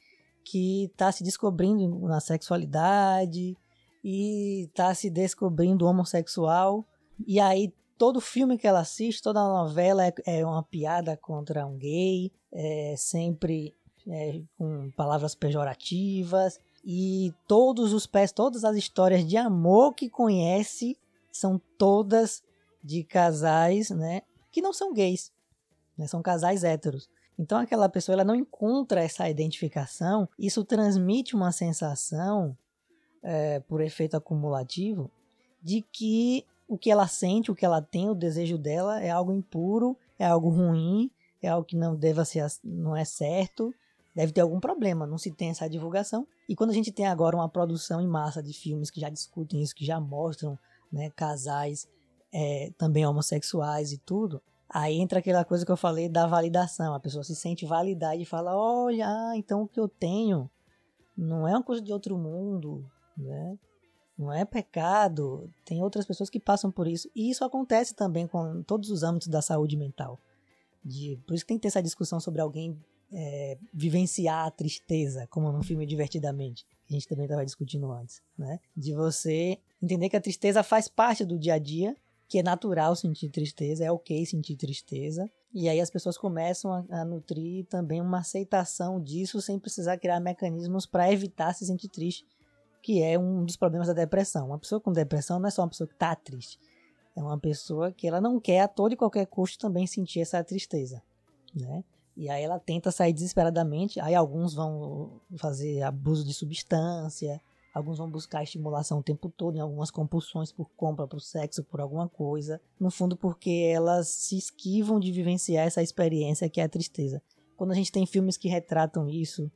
que está se descobrindo na sexualidade e está se descobrindo homossexual, e aí todo filme que ela assiste, toda novela é, é uma piada contra um gay, é sempre é, com palavras pejorativas e todos os pés, todas as histórias de amor que conhece são todas de casais, né, que não são gays, né, são casais héteros. Então aquela pessoa ela não encontra essa identificação, isso transmite uma sensação, é, por efeito acumulativo, de que o que ela sente, o que ela tem, o desejo dela é algo impuro, é algo ruim, é algo que não deva ser, não é certo, deve ter algum problema, não se tem essa divulgação. E quando a gente tem agora uma produção em massa de filmes que já discutem isso, que já mostram né, casais é, também homossexuais e tudo, aí entra aquela coisa que eu falei da validação. A pessoa se sente validada e fala: olha, ah, então o que eu tenho não é uma coisa de outro mundo, né? Não é pecado. Tem outras pessoas que passam por isso. E isso acontece também com todos os âmbitos da saúde mental. De, por isso que tem que ter essa discussão sobre alguém é, vivenciar a tristeza, como no filme Divertidamente, que a gente também estava discutindo antes, né? De você entender que a tristeza faz parte do dia a dia, que é natural sentir tristeza, é ok sentir tristeza, e aí as pessoas começam a, a nutrir também uma aceitação disso sem precisar criar mecanismos para evitar se sentir triste, que é um dos problemas da depressão. Uma pessoa com depressão não é só uma pessoa que está triste, é uma pessoa que ela não quer a todo e qualquer custo também sentir essa tristeza, né? E aí ela tenta sair desesperadamente. Aí alguns vão fazer abuso de substância, alguns vão buscar estimulação o tempo todo, em algumas compulsões por compra, por sexo, por alguma coisa. No fundo, porque elas se esquivam de vivenciar essa experiência que é a tristeza. Quando a gente tem filmes que retratam isso,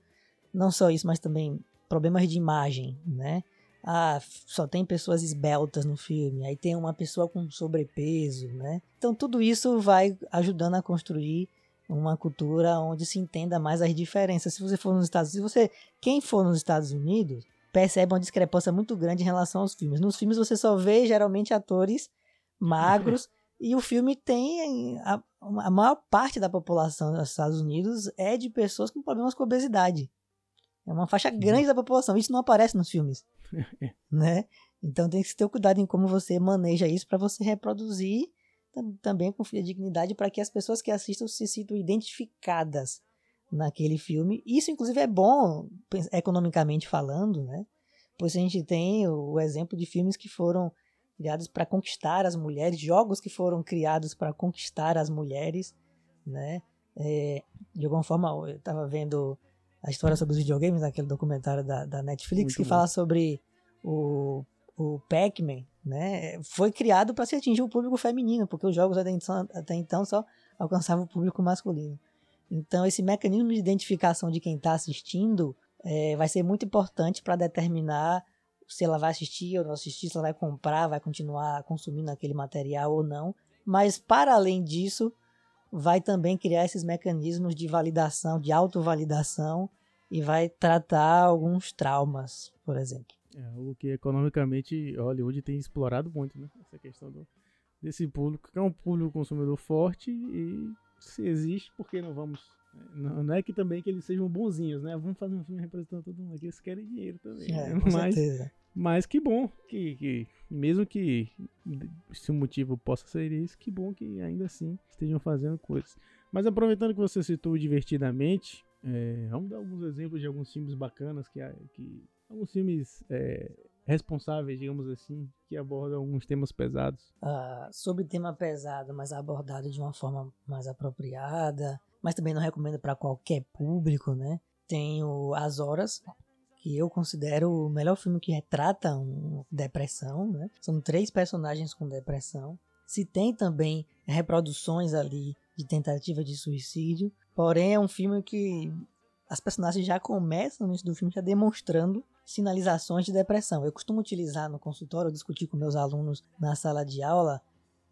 não só isso, mas também problemas de imagem, né? Ah, só tem pessoas esbeltas no filme, aí tem uma pessoa com sobrepeso, né? Então tudo isso vai ajudando a construir uma cultura onde se entenda mais as diferenças. Se você for nos Estados Unidos, você, quem for nos Estados Unidos, percebe uma discrepância muito grande em relação aos filmes. Nos filmes você só vê geralmente atores magros e o filme tem a, a maior parte da população dos Estados Unidos é de pessoas com problemas com obesidade. É uma faixa grande da população. Isso não aparece nos filmes, né? Então tem que ter cuidado em como você maneja isso para você reproduzir também com dignidade para que as pessoas que assistam se sintam identificadas naquele filme. Isso, inclusive, é bom economicamente falando, né? Pois a gente tem o exemplo de filmes que foram criados para conquistar as mulheres, jogos que foram criados para conquistar as mulheres, né? É, de alguma forma, eu estava vendo a história sobre os videogames, naquele documentário da, da Netflix, Muito que bom. fala sobre o, o Pac-Man, né, foi criado para se atingir o público feminino, porque os jogos até então, até então só alcançavam o público masculino. Então, esse mecanismo de identificação de quem está assistindo é, vai ser muito importante para determinar se ela vai assistir ou não assistir, se ela vai comprar, vai continuar consumindo aquele material ou não. Mas, para além disso, vai também criar esses mecanismos de validação, de autovalidação, e vai tratar alguns traumas, por exemplo. É o que economicamente Hollywood tem explorado muito, né? Essa questão do, desse público, que é um público consumidor forte e se existe, por que não vamos? Não, não é que também que eles sejam bonzinhos, né? Vamos fazer um filme representando todo mundo aqui, eles querem dinheiro também. É, né? com mas, certeza. mas que bom que, que, mesmo que se o motivo possa ser isso, que bom que ainda assim estejam fazendo coisas. Mas aproveitando que você citou divertidamente, é, vamos dar alguns exemplos de alguns filmes bacanas que, que alguns filmes é, responsáveis, digamos assim, que abordam alguns temas pesados. Uh, sobre tema pesado, mas abordado de uma forma mais apropriada, mas também não recomendo para qualquer público, né? Tem o As Horas, que eu considero o melhor filme que retrata uma depressão, né? São três personagens com depressão. Se tem também reproduções ali de tentativa de suicídio, porém é um filme que as personagens já começam no início do filme já demonstrando sinalizações de depressão. Eu costumo utilizar no consultório, discutir com meus alunos na sala de aula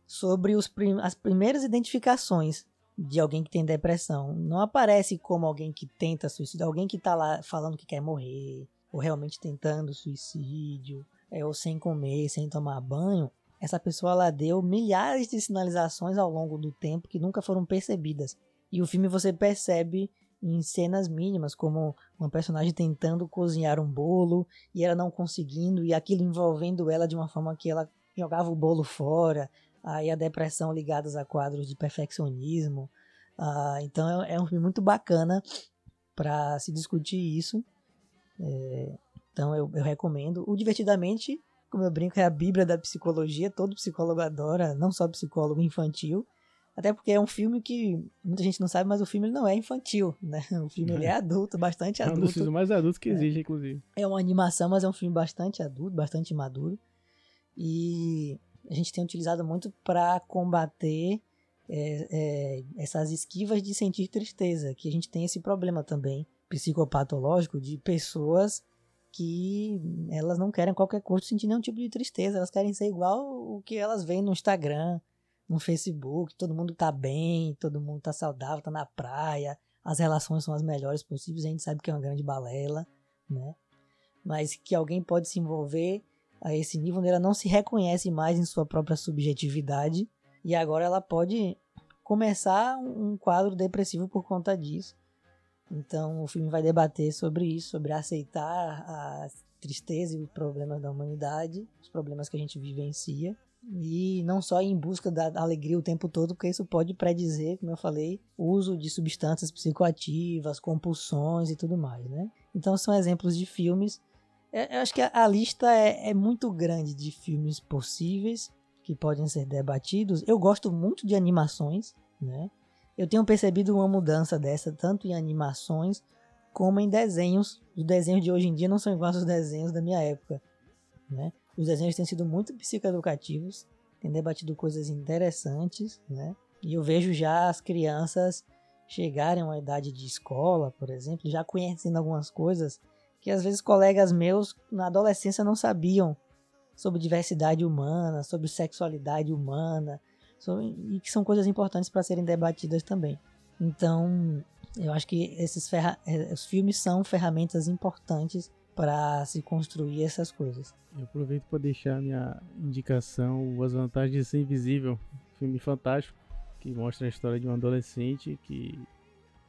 sobre prim as primeiras identificações de alguém que tem depressão. Não aparece como alguém que tenta suicídio, alguém que está lá falando que quer morrer, ou realmente tentando suicídio, é, ou sem comer, sem tomar banho. Essa pessoa ela deu milhares de sinalizações ao longo do tempo que nunca foram percebidas. E o filme você percebe em cenas mínimas, como uma personagem tentando cozinhar um bolo e ela não conseguindo, e aquilo envolvendo ela de uma forma que ela jogava o bolo fora, aí a depressão ligadas a quadros de perfeccionismo. Ah, então é, é, um filme muito bacana para se discutir isso. É, então eu, eu recomendo. O Divertidamente, como eu brinco, é a bíblia da psicologia, todo psicólogo adora, não só psicólogo infantil, Até porque é um filme que muita gente não sabe, mas o filme não é infantil, né? O filme ele é adulto, bastante É um dos adulto. filmes mais adultos que existe, inclusive. É uma animação, mas é um filme bastante adulto, bastante maduro. E a gente tem utilizado muito para combater é, é, essas esquivas de sentir tristeza, que a gente tem esse problema também psicopatológico de pessoas que elas não querem a qualquer custo sentir nenhum tipo de tristeza, elas querem ser igual o que elas veem no Instagram, no Facebook, todo mundo tá bem, todo mundo tá saudável, tá na praia, as relações são as melhores possíveis, a gente sabe que é uma grande balela, né? Mas que alguém pode se envolver a esse nível onde ela não se reconhece mais em sua própria subjetividade e agora ela pode começar um quadro depressivo por conta disso. Então o filme vai debater sobre isso, sobre aceitar a tristeza e os problemas da humanidade, os problemas que a gente vivencia. E não só em busca da alegria o tempo todo, porque isso pode predizer, como eu falei, o uso de substâncias psicoativas, compulsões e tudo mais, né? Então são exemplos de filmes. Eu acho que a lista é, é muito grande de filmes possíveis que podem ser debatidos. Eu gosto muito de animações, né? Eu tenho percebido uma mudança dessa tanto em animações como em desenhos. Os desenhos de hoje em dia não são iguais aos desenhos da minha época, né? Os desenhos têm sido muito psicoeducativos, têm debatido coisas interessantes, né? E eu vejo já as crianças chegarem a uma idade de escola, por exemplo, já conhecendo algumas coisas que às vezes colegas meus na adolescência não sabiam sobre diversidade humana, sobre sexualidade humana, sobre, e que são coisas importantes para serem debatidas também. Então, eu acho que esses ferra os filmes são ferramentas importantes para se construir essas coisas. Eu aproveito para deixar minha indicação As Vantagens de Ser Invisível, filme fantástico que mostra a história de um adolescente que,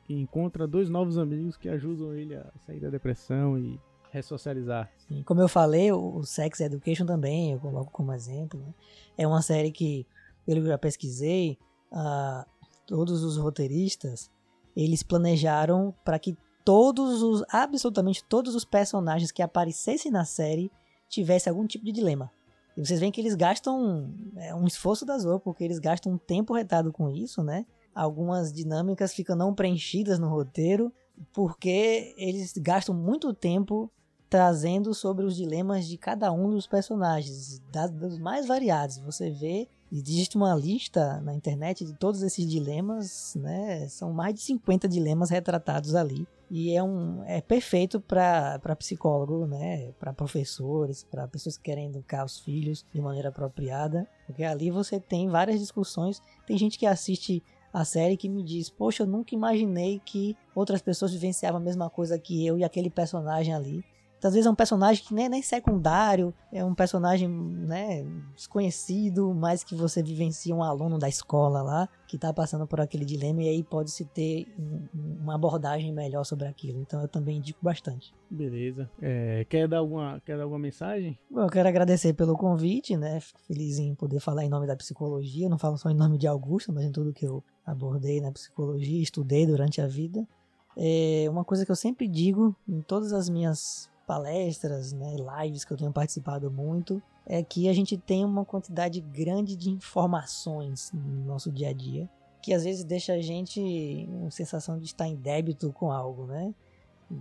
que encontra dois novos amigos que ajudam ele a sair da depressão e ressocializar. Sim, como eu falei, o Sex Education também, eu coloco como exemplo. Né? É uma série que, pelo que eu já pesquisei, uh, todos os roteiristas eles planejaram para que todos os, absolutamente todos os personagens que aparecessem na série tivessem algum tipo de dilema. E vocês veem que eles gastam é, um esforço das outras, porque eles gastam um tempo retado com isso, né? Algumas dinâmicas ficam não preenchidas no roteiro, porque eles gastam muito tempo trazendo sobre os dilemas de cada um dos personagens, das, dos mais variados. Você vê, existe uma lista na internet de todos esses dilemas, né? São mais de 50 dilemas retratados ali. E é, um, é perfeito para psicólogo, né? Para professores, para pessoas que querem educar os filhos de maneira apropriada. Porque ali você tem várias discussões. Tem gente que assiste a série que me diz: Poxa, eu nunca imaginei que outras pessoas vivenciavam a mesma coisa que eu e aquele personagem ali. Às vezes é um personagem que nem, nem secundário, é um personagem né, desconhecido, mas que você vivencia um aluno da escola lá, que está passando por aquele dilema, e aí pode-se ter um, uma abordagem melhor sobre aquilo. Então eu também indico bastante. Beleza. É, quer, dar alguma, quer dar alguma mensagem? Bom, eu quero agradecer pelo convite, né? Fico feliz em poder falar em nome da psicologia. Eu não falo só em nome de Augusto, mas em tudo que eu abordei na psicologia, estudei durante a vida. É uma coisa que eu sempre digo em todas as minhas palestras, né, lives que eu tenho participado muito, é que a gente tem uma quantidade grande de informações no nosso dia a dia, que às vezes deixa a gente com sensação de estar em débito com algo, né?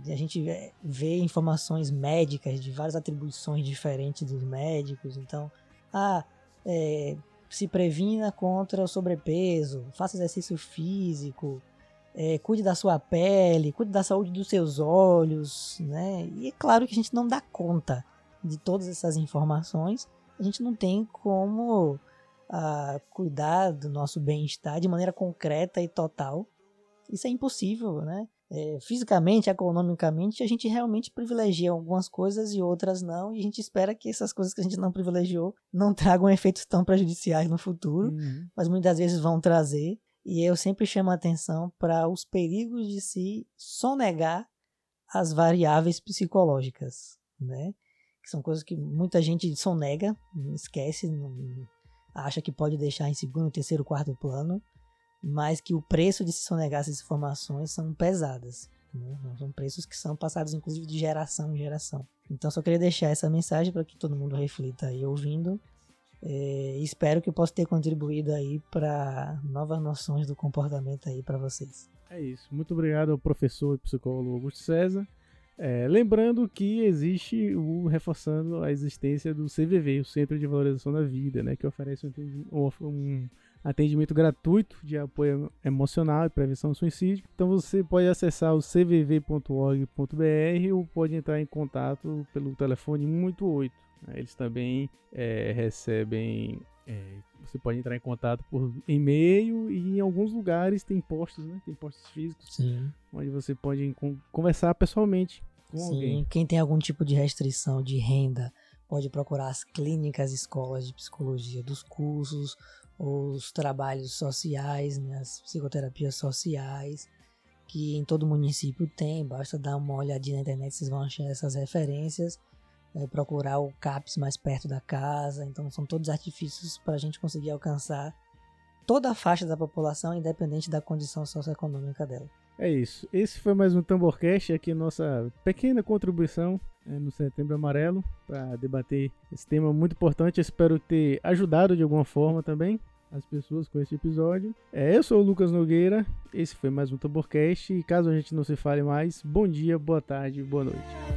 A gente vê informações médicas de várias atribuições diferentes dos médicos, então, ah, é, se previna contra o sobrepeso, faça exercício físico, é, cuide da sua pele, cuide da saúde dos seus olhos, né? E é claro que a gente não dá conta de todas essas informações, a gente não tem como ah, cuidar do nosso bem-estar de maneira concreta e total. Isso é impossível, né? É, fisicamente, economicamente, a gente realmente privilegia algumas coisas e outras não, e a gente espera que essas coisas que a gente não privilegiou não tragam efeitos tão prejudiciais no futuro, Uhum. mas muitas vezes vão trazer. E eu sempre chamo a atenção para os perigos de se sonegar as variáveis psicológicas, né? Que são coisas que muita gente sonega, esquece, não, acha que pode deixar em segundo, terceiro, quarto plano, mas que o preço de se sonegar essas informações são pesadas. Né? São preços que são passados, inclusive, de geração em geração. Então, só queria deixar essa mensagem para que todo mundo reflita aí ouvindo É, espero que possa ter contribuído aí para novas noções do comportamento aí para vocês. É isso. Muito obrigado ao professor e psicólogo Augusto César. É, lembrando que existe o reforçando a existência do CVV, o Centro de Valorização da Vida, né, que oferece um, atendimento gratuito de apoio emocional e prevenção do suicídio. Então você pode acessar o cvv.org.br ou pode entrar em contato pelo telefone 188. Eles também é, recebem é, você pode entrar em contato por e-mail e em alguns lugares tem postos, né? Tem postos físicos Sim. onde você pode conversar pessoalmente com Sim. alguém. Quem tem algum tipo de restrição de renda pode procurar as clínicas, escolas de psicologia dos cursos, os trabalhos sociais, né? as psicoterapias sociais, que em todo município tem. Basta dar uma olhadinha na internet, vocês vão achar essas referências é, procurar o CAPS mais perto da casa. Então, são todos artifícios para a gente conseguir alcançar toda a faixa da população, independente da condição socioeconômica dela. É isso. Esse foi mais um Tamborcast, aqui nossa pequena contribuição é, no Setembro Amarelo para debater esse tema muito importante. Espero ter ajudado de alguma forma também as pessoas com esse episódio. É, eu sou o Lucas Nogueira, esse foi mais um Tamborcast e caso a gente não se fale mais, bom dia, boa tarde, boa noite.